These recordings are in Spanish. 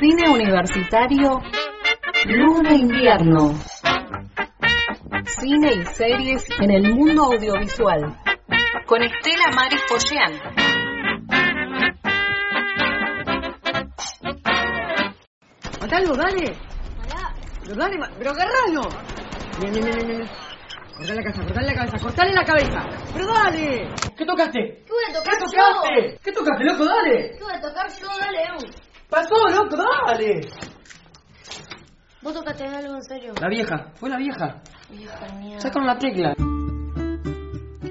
Cine universitario, Luz de invierno. Cine y series en el mundo audiovisual. Con Estela Maris Poyean. Matalo, dale. Pero dale, pero agarralo. Bien, bien, bien, bien. Cortale la cabeza, cortale la cabeza, cortale la cabeza. Pero dale. ¿Qué tocaste? ¿Qué voy a ¿Qué tocar yo? tocaste? ¿Qué tocaste, loco? Dale. ¿Qué voy a tocar yo? Dale. Pasó, loco, dale. ¿Vos tocaste algo en serio? La vieja, fue la vieja. Vieja mía. Saca una tecla.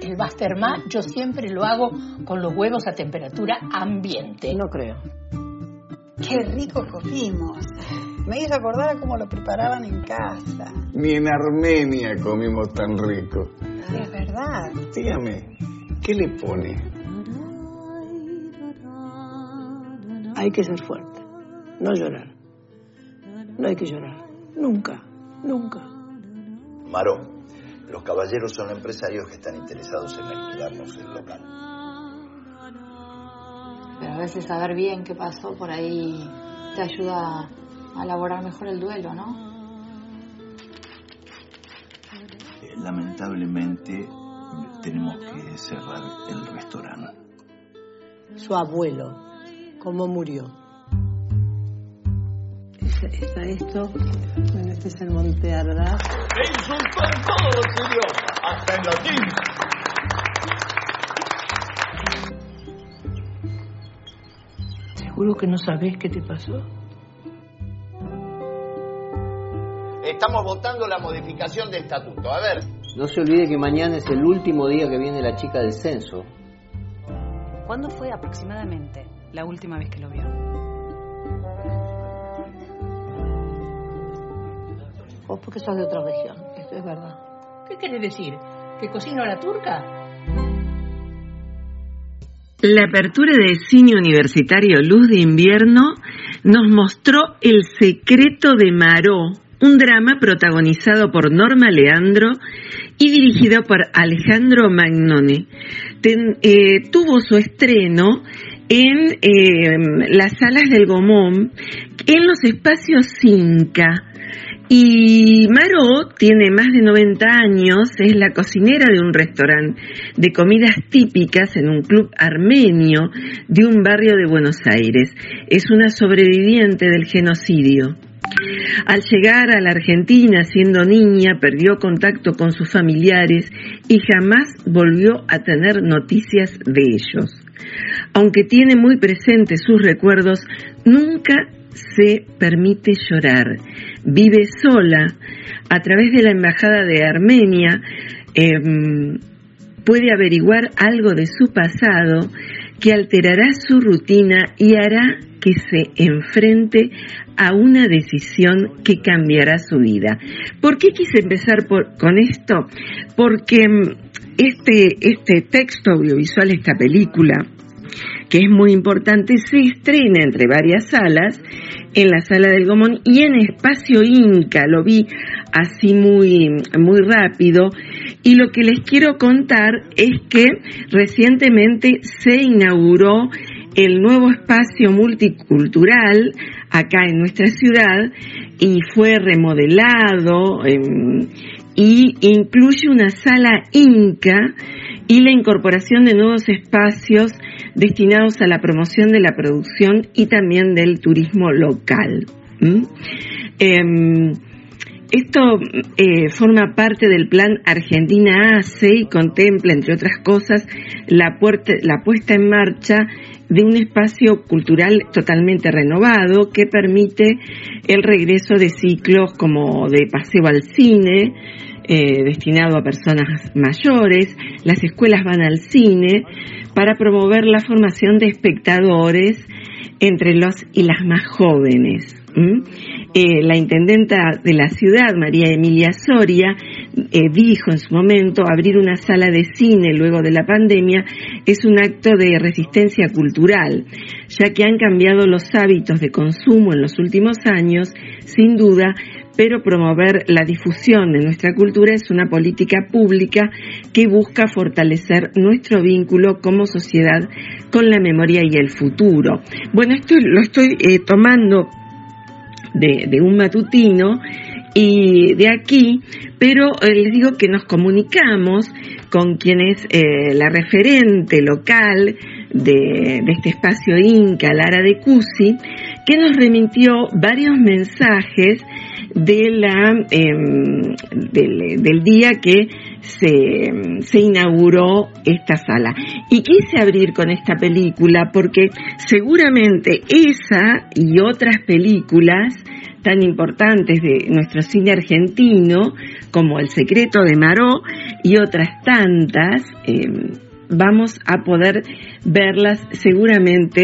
El Basterma yo siempre lo hago con los huevos a temperatura ambiente. No creo. Qué rico comimos. Me hizo acordar a cómo lo preparaban en casa. Ni en Armenia comimos tan rico. Es verdad. Dígame, ¿qué le pone? Hay que ser fuerte, no llorar. No hay que llorar. Nunca, nunca. Maró, los caballeros son empresarios que están interesados en alquilarnos el local. Pero a veces saber bien qué pasó por ahí te ayuda a elaborar mejor el duelo, ¿no? Eh, Lamentablemente tenemos que cerrar el restaurante. Su abuelo, cómo murió. Está, está esto, bueno, este es el Monte Ardaz. ¿Seguro que no sabés qué te pasó? Estamos votando la modificación de estatuto. A ver. No se olvide que mañana es el último día que viene la chica del censo. ¿Cuándo fue aproximadamente la última vez que lo vio? Vos porque sos de otra región, esto es verdad. ¿Qué querés decir? ¿Que cocino a la turca? La apertura de cine universitario Luz de Invierno nos mostró El secreto de Maró, un drama protagonizado por Norma Leandro y dirigido por Alejandro Magnone. Ten- eh, tuvo su estreno en eh, las salas del Gomón, en los espacios Cinca. Y Maró tiene más de 90 años, es la cocinera de un restaurante de comidas típicas en un club armenio de un barrio de Buenos Aires. Es una sobreviviente del genocidio. Al llegar a la Argentina siendo niña, perdió contacto con sus familiares y jamás volvió a tener noticias de ellos. Aunque tiene muy presentes sus recuerdos, nunca se permite llorar. Vive sola a través de la Embajada de Armenia. em, puede averiguar algo de su pasado que alterará su rutina y hará que se enfrente a una decisión que cambiará su vida. ¿Por qué quise empezar con esto? Porque mm, este, este texto audiovisual, esta película, que es muy importante, se estrena entre varias salas, en la sala del Gomón y en Espacio Inca, lo vi así muy, muy rápido, y lo que les quiero contar es que recientemente se inauguró el nuevo espacio multicultural acá en nuestra ciudad y fue remodelado em, y incluye una sala inca y la incorporación de nuevos espacios destinados a la promoción de la producción y también del turismo local. Em, esto eh, forma parte del plan Argentina ACE y contempla, entre otras cosas, la, puerta- la puesta en marcha de un espacio cultural totalmente renovado que permite el regreso de ciclos como de paseo al cine, eh, destinado a personas mayores, las escuelas van al cine para promover la formación de espectadores entre los y las más jóvenes. Eh, la intendenta de la ciudad, María Emilia Soria, eh, dijo en su momento abrir una sala de cine luego de la pandemia es un acto de resistencia cultural, ya que han cambiado los hábitos de consumo en los últimos años, sin duda, pero promover la difusión de nuestra cultura es una política pública que busca fortalecer nuestro vínculo como sociedad con la memoria y el futuro. Bueno, esto lo estoy eh, tomando de, un matutino y de aquí, pero eh, les digo que nos comunicamos con quien es eh, la referente local de, este espacio Inca, Lara de Cusi, que nos remitió varios mensajes em, del, día que se, se, inauguró esta sala. Y quise abrir con esta película porque seguramente esa y otras películas tan importantes de nuestro cine argentino, como El secreto de Maró y otras tantas, em, vamos a poder verlas seguramente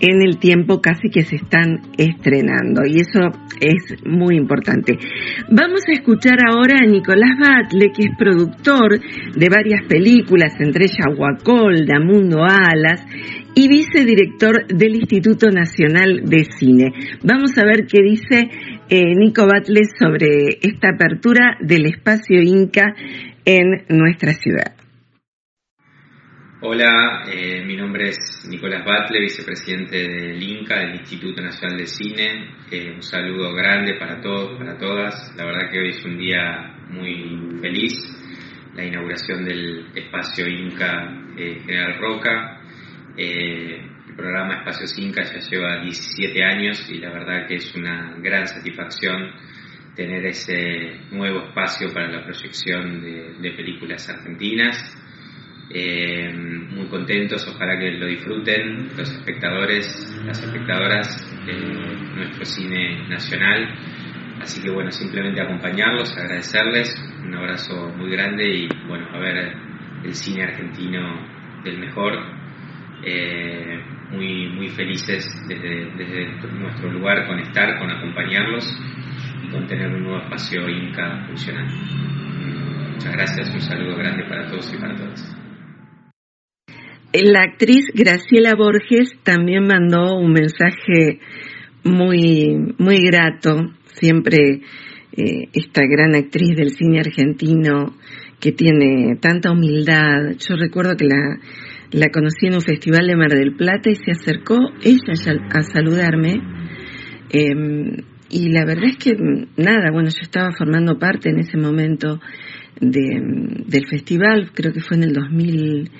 en el tiempo casi que se están estrenando y eso es muy importante. Vamos a escuchar ahora a Nicolás Batle, que es productor de varias películas, entre ellas Guacolda, Mundo Alas y vicedirector del Instituto Nacional de Cine. Vamos a ver qué dice eh, Nico Batle sobre esta apertura del espacio Inca en nuestra ciudad. Hola, eh, mi nombre es Nicolás Batle, vicepresidente del INCA, del Instituto Nacional de Cine. Eh, un saludo grande para todos, para todas. La verdad que hoy es un día muy feliz, la inauguración del espacio INCA eh, General Roca. el programa Espacios INCA ya lleva 17 años y la verdad que es una gran satisfacción tener ese nuevo espacio para la proyección de películas argentinas eh, muy contentos, ojalá que lo disfruten los espectadores, las espectadoras de nuestro cine nacional. Así que bueno, simplemente acompañarlos, agradecerles, un abrazo muy grande y bueno, a ver el cine argentino del mejor. Eh, muy, muy felices desde, desde nuestro lugar con estar, con acompañarlos y con tener un nuevo espacio Inca funcionando. Muchas gracias, un saludo grande para todos y para todas. La actriz Graciela Borges también mandó un mensaje muy, muy grato, siempre eh, esta gran actriz del cine argentino que tiene tanta humildad. Yo recuerdo que la, la conocí en un festival de Mar del Plata y se acercó ella a saludarme. Em, y la verdad es que nada, bueno, yo estaba formando parte en ese momento de, del festival, creo que fue en el 2000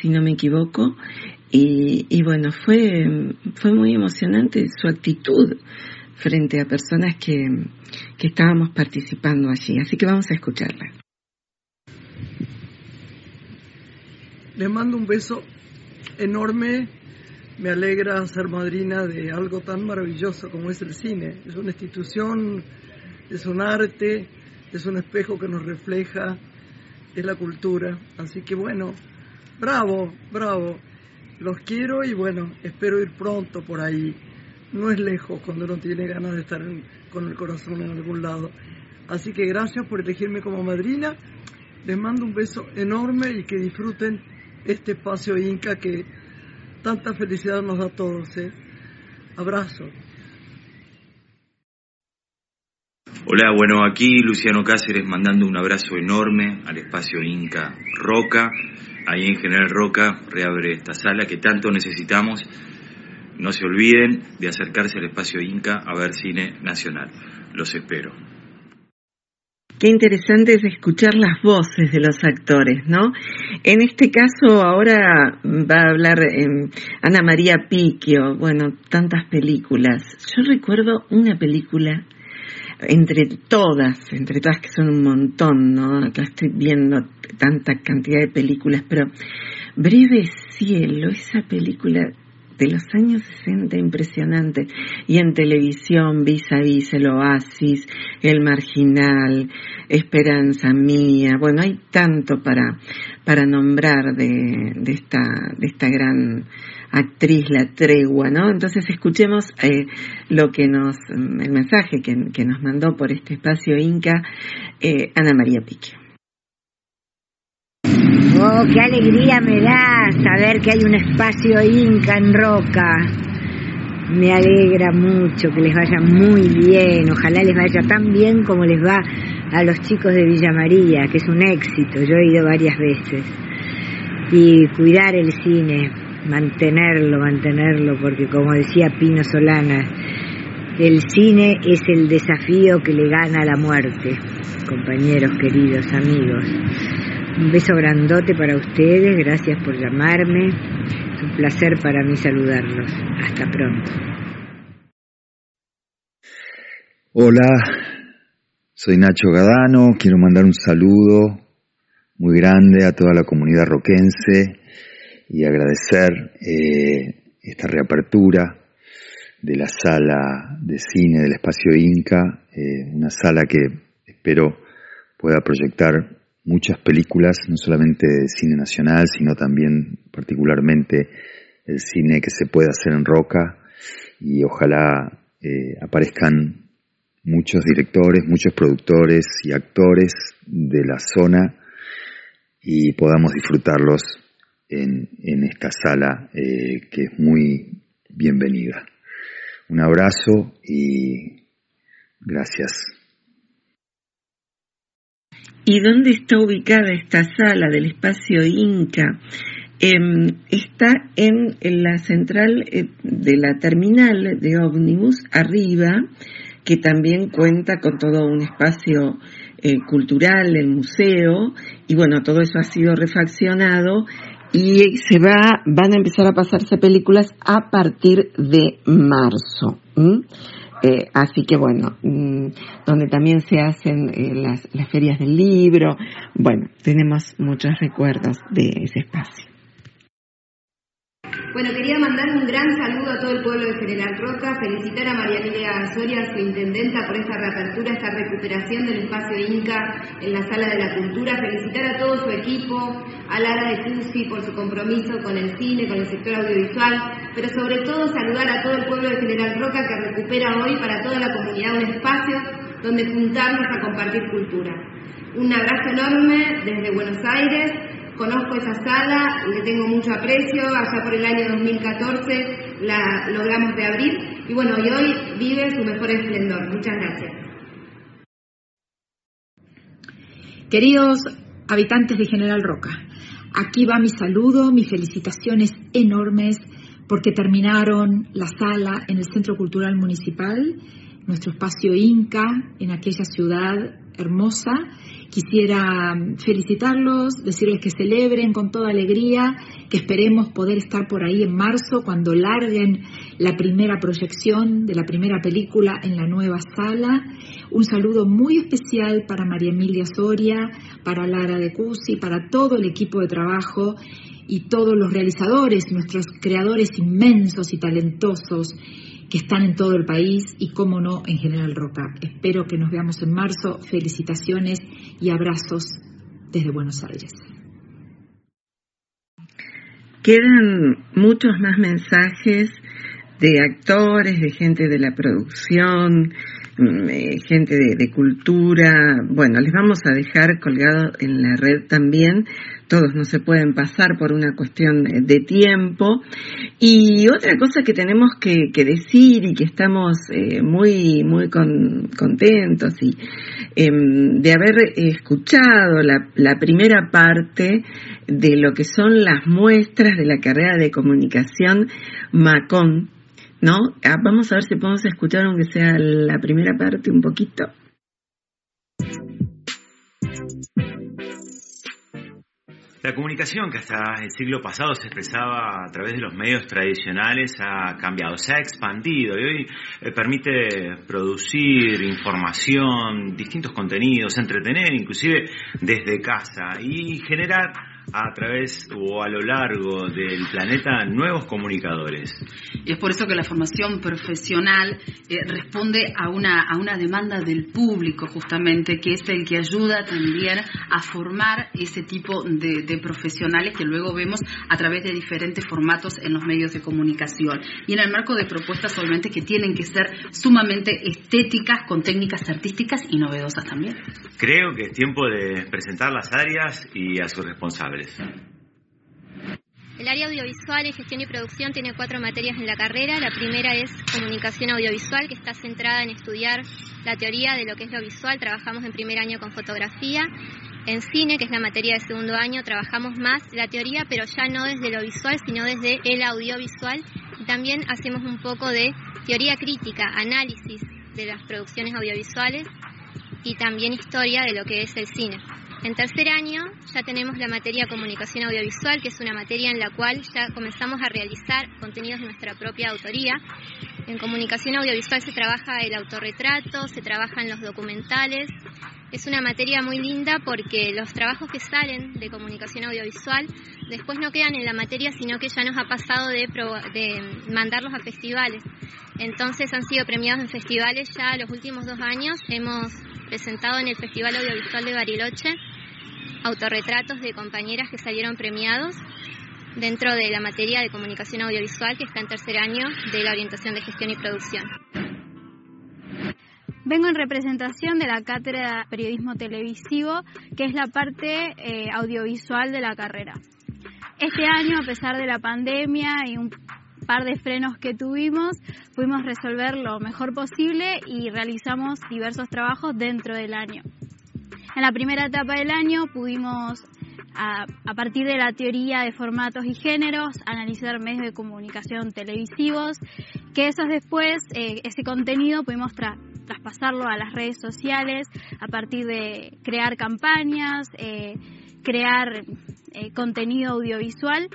si no me equivoco, y, bueno, fue, fue muy emocionante su actitud frente a personas que, que estábamos participando allí. Así que vamos a escucharla. Les mando un beso enorme. Me alegra ser madrina de algo tan maravilloso como es el cine. Es una institución, es un arte, es un espejo que nos refleja, es la cultura. Así que bueno, Bravo, bravo. Los quiero y bueno, espero ir pronto por ahí. No es lejos cuando uno tiene ganas de estar con el corazón en algún lado. Así que gracias por elegirme como madrina. Les mando un beso enorme y que disfruten este espacio Inca que tanta felicidad nos da a todos. ¿eh? Abrazo. Hola, bueno, aquí Luciano Cáceres mandando un abrazo enorme al espacio Inca Roca ahí en General Roca reabre esta sala que tanto necesitamos. No se olviden de acercarse al espacio Inca a ver cine nacional. Los espero. Qué interesante es escuchar las voces de los actores, ¿no? En este caso ahora va a hablar em, Ana María Piquio, bueno, tantas películas. Yo recuerdo una película entre todas, entre todas que son un montón, ¿no? Acá estoy viendo tanta cantidad de películas, pero Breve Cielo, esa película de los años 60 impresionante, y en televisión vis a vis el Oasis, El Marginal, Esperanza Mía, bueno, hay tanto para, para nombrar de, de, esta, de esta gran actriz La Tregua, ¿no? Entonces escuchemos eh, lo que nos, el mensaje que, que, nos mandó por este espacio Inca eh, Ana María Pique. Oh, qué alegría me da saber que hay un espacio Inca en Roca. Me alegra mucho que les vaya muy bien, ojalá les vaya tan bien como les va a los chicos de Villa María, que es un éxito, yo he ido varias veces. Y cuidar el cine, mantenerlo, mantenerlo, porque como decía Pino Solana, El cine es el desafío que le gana a la muerte, compañeros queridos, amigos. Un beso grandote para ustedes, gracias por llamarme. Un placer para mí saludarlos. Hasta pronto. Hola, soy Nacho Gadano, quiero mandar un saludo muy grande a toda la comunidad roquense y agradecer eh, esta reapertura de la sala de cine del espacio Inca, eh, una sala que espero pueda proyectar muchas películas, no solamente de cine nacional, sino también particularmente el cine que se puede hacer en Roca y ojalá eh, aparezcan muchos directores, muchos productores y actores de la zona y podamos disfrutarlos en, esta sala eh, que es muy bienvenida. Un abrazo y gracias. ¿Y dónde está ubicada esta sala del espacio Inca? Em, está en, la central eh, de la terminal de ómnibus, arriba, que también cuenta con todo un espacio eh, cultural, el museo, y bueno, todo eso ha sido refaccionado y se va, van a empezar a pasarse películas a partir de marzo. Eh, así que bueno, mm, donde también se hacen eh, las, las ferias del libro, bueno, tenemos muchos recuerdos de ese espacio. Bueno, quería mandar un gran saludo a todo el pueblo de General Roca, felicitar a María Emilia Soria, su intendenta, por esta reapertura, esta recuperación del espacio Inca en la Sala de la Cultura, felicitar a todo su equipo, a Lara de Cusi por su compromiso con el cine, con el sector audiovisual, pero sobre todo saludar a todo el pueblo de General Roca que recupera hoy para toda la comunidad un espacio donde juntarnos a compartir cultura. Un abrazo enorme desde Buenos Aires Conozco esa sala, le tengo mucho aprecio, allá por el año 2014 la logramos reabrir y bueno, y hoy vive su mejor esplendor. Muchas gracias. Queridos habitantes de General Roca, aquí va mi saludo, mis felicitaciones enormes porque terminaron la sala en el Centro Cultural Municipal, nuestro espacio Inca en aquella ciudad hermosa Quisiera felicitarlos, decirles que celebren con toda alegría, que esperemos poder estar por ahí en marzo cuando larguen la primera proyección de la primera película en la nueva sala. Un saludo muy especial para María Emilia Soria, para Lara de Cusi, para todo el equipo de trabajo y todos los realizadores, nuestros creadores inmensos y talentosos que están en todo el país y, cómo no, en General Roca. Espero que nos veamos en marzo. Felicitaciones y abrazos desde Buenos Aires. Quedan muchos más mensajes de actores, de gente de la producción, mm, eh, gente de, de, cultura. Bueno, les vamos a dejar colgado en la red también todos no se pueden pasar por una cuestión de tiempo. Y otra cosa que tenemos que, decir y que estamos eh, muy, muy contentos y em, de haber escuchado la, la primera parte de lo que son las muestras de la carrera de comunicación Macón, ¿no? Ah, vamos a ver si podemos escuchar aunque sea la primera parte un poquito. La comunicación que hasta el siglo pasado se expresaba a través de los medios tradicionales ha cambiado, se ha expandido y hoy eh, permite producir información, distintos contenidos, entretener inclusive desde casa y generar a través o a lo largo del planeta nuevos comunicadores. Y es por eso que la formación profesional eh, responde a una, a una demanda del público justamente, que es el que ayuda también a formar ese tipo de, de profesionales que luego vemos a través de diferentes formatos en los medios de comunicación. Y en el marco de propuestas solamente que tienen que ser sumamente estéticas, con técnicas artísticas y novedosas también. Creo que es tiempo de presentar las áreas y a sus responsables. El área audiovisual y gestión y producción tiene cuatro materias en la carrera. La primera es comunicación audiovisual, que está centrada en estudiar la teoría de lo que es lo visual. Trabajamos en primer año con fotografía. En cine, que es la materia de segundo año, trabajamos más la teoría, pero ya no desde lo visual, sino desde el audiovisual También hacemos un poco de teoría crítica, análisis de las producciones audiovisuales y también historia de lo que es el cine. En tercer año ya tenemos la materia comunicación audiovisual, que es una materia en la cual ya comenzamos a realizar contenidos de nuestra propia autoría. En comunicación audiovisual se trabaja el autorretrato, se trabajan los documentales. Es una materia muy linda porque los trabajos que salen de comunicación audiovisual después no quedan en la materia, sino que ya nos ha pasado de, de mandarlos a festivales. Entonces han sido premiados en festivales ya los últimos dos años. Hemos presentado en el Festival Audiovisual de Bariloche autorretratos de compañeras que salieron premiados dentro de la materia de comunicación audiovisual que está en tercer año de la orientación de gestión y producción. Vengo en representación de la cátedra de periodismo televisivo, que es la parte eh, audiovisual de la carrera. Este año, a pesar de la pandemia y un par de frenos que tuvimos, pudimos resolver lo mejor posible y realizamos diversos trabajos dentro del año. En la primera etapa del año pudimos, a, partir de la teoría de formatos y géneros, analizar medios de comunicación televisivos, que esos después, eh, ese contenido pudimos traspasarlo a las redes sociales a partir de crear campañas, eh, crear eh, contenido audiovisual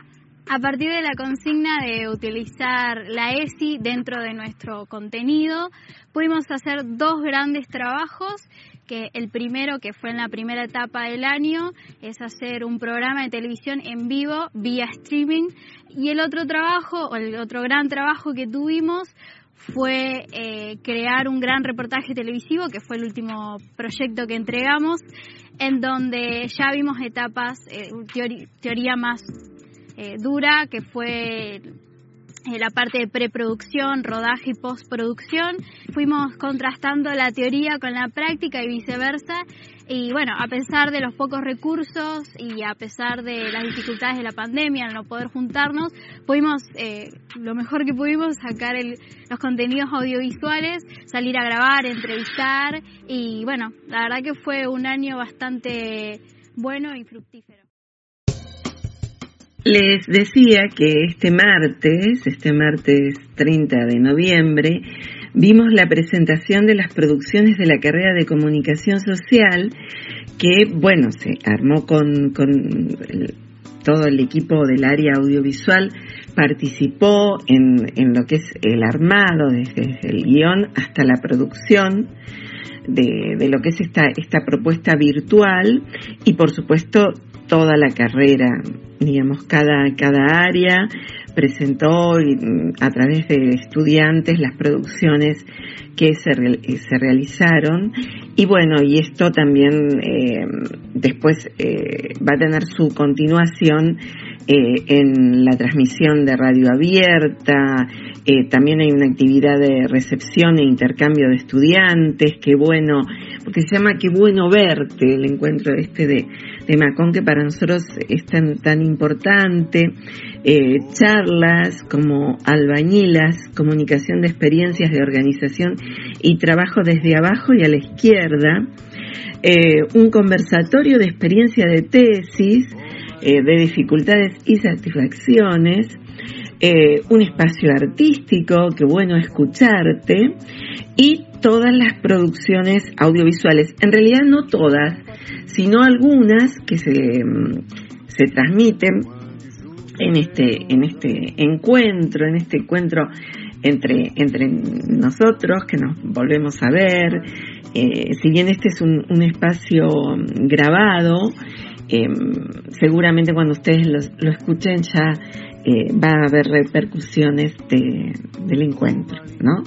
a partir de la consigna de utilizar la ESI dentro de nuestro contenido, pudimos hacer dos grandes trabajos que el primero, que fue en la primera etapa del año, es hacer un programa de televisión en vivo vía streaming. Y el otro trabajo, o el otro gran trabajo que tuvimos, fue eh, crear un gran reportaje televisivo, que fue el último proyecto que entregamos, en donde ya vimos etapas, eh, teoría más eh, dura, que fue la parte de preproducción, rodaje y postproducción. Fuimos contrastando la teoría con la práctica y viceversa. Y bueno, a pesar de los pocos recursos y a pesar de las dificultades de la pandemia, al no poder juntarnos, pudimos, eh, lo mejor que pudimos, sacar los contenidos audiovisuales, salir a grabar, entrevistar. Y bueno, la verdad que fue un año bastante bueno y fructífero. Les decía que este martes, este martes 30 de noviembre, vimos la presentación de las producciones de la carrera de comunicación social que, bueno, se armó con, todo el equipo del área audiovisual, participó en, en lo que es el armado, desde el guion hasta la producción. De, de, lo que es esta, esta propuesta virtual y por supuesto toda la carrera digamos, cada, cada área presentó a través de estudiantes las producciones que se, se realizaron. Y bueno, y esto también eh, después eh, va a tener su continuación eh, en la transmisión de radio abierta, eh, también hay una actividad de recepción e intercambio de estudiantes, qué bueno, porque se llama Qué bueno verte, el encuentro este de, de Macón que para nosotros es tan, tan importante, eh, charlas como albañilas, comunicación de experiencias de organización y trabajo desde abajo y a la izquierda, un conversatorio de experiencia de tesis, eh, de dificultades y satisfacciones, eh, un espacio artístico, que bueno escucharte, y todas las producciones audiovisuales, en realidad no todas, sino algunas que se, mm, se transmiten en este, en este encuentro, en este encuentro entre, entre nosotros, que nos volvemos a ver, eh, si bien este es un, un espacio grabado, eh, seguramente cuando ustedes lo, escuchen ya eh, va a haber repercusiones del encuentro, ¿no?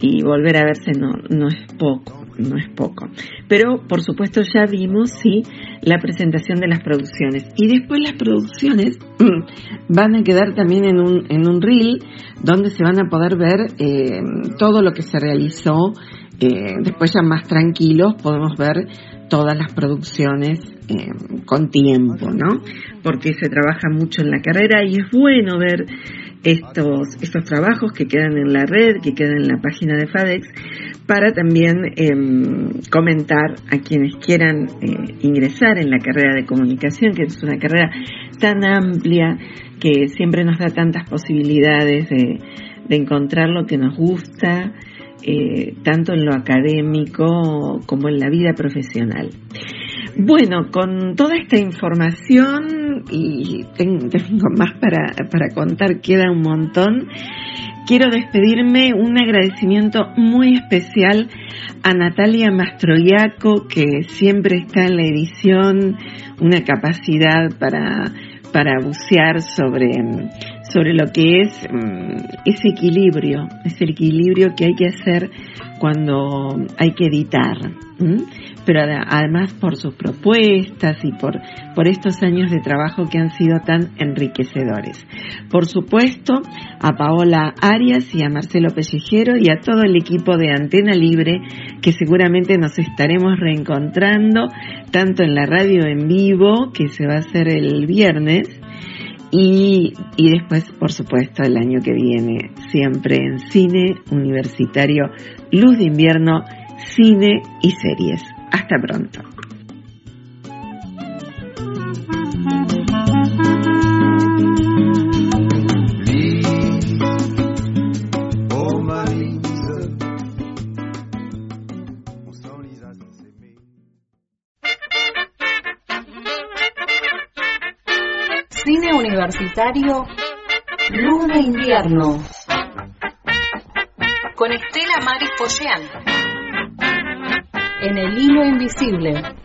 Y volver a verse no, no es poco, no es poco. Pero por supuesto ya vimos, sí, la presentación de las producciones. Y después las producciones van a quedar también en un, en un reel donde se van a poder ver eh, todo lo que se realizó. Eh, después ya más tranquilos podemos ver todas las producciones eh, con tiempo, ¿no? Porque se trabaja mucho en la carrera y es bueno ver estos, estos trabajos que quedan en la red, que quedan en la página de FADEX, para también em, comentar a quienes quieran eh, ingresar en la carrera de comunicación, que es una carrera tan amplia que siempre nos da tantas posibilidades de, encontrar lo que nos gusta, eh, tanto en lo académico como en la vida profesional. Bueno, con toda esta información y tengo, más para, para contar, queda un montón. Quiero despedirme un agradecimiento muy especial a Natalia Mastroiaco, que siempre está en la edición, una capacidad para, para bucear sobre, sobre lo que es mm, ese equilibrio, ese equilibrio que hay que hacer cuando hay que editar pero además por sus propuestas y por, por estos años de trabajo que han sido tan enriquecedores. Por supuesto, a Paola Arias y a Marcelo Pellejero y a todo el equipo de Antena Libre, que seguramente nos estaremos reencontrando tanto en la radio en vivo, que se va a hacer el viernes, y, y, después, por supuesto, el año que viene, siempre en cine universitario, luz de invierno, cine y series. Hasta pronto. Universitario Luz de Invierno con Estela Maris Pollean en el hilo invisible.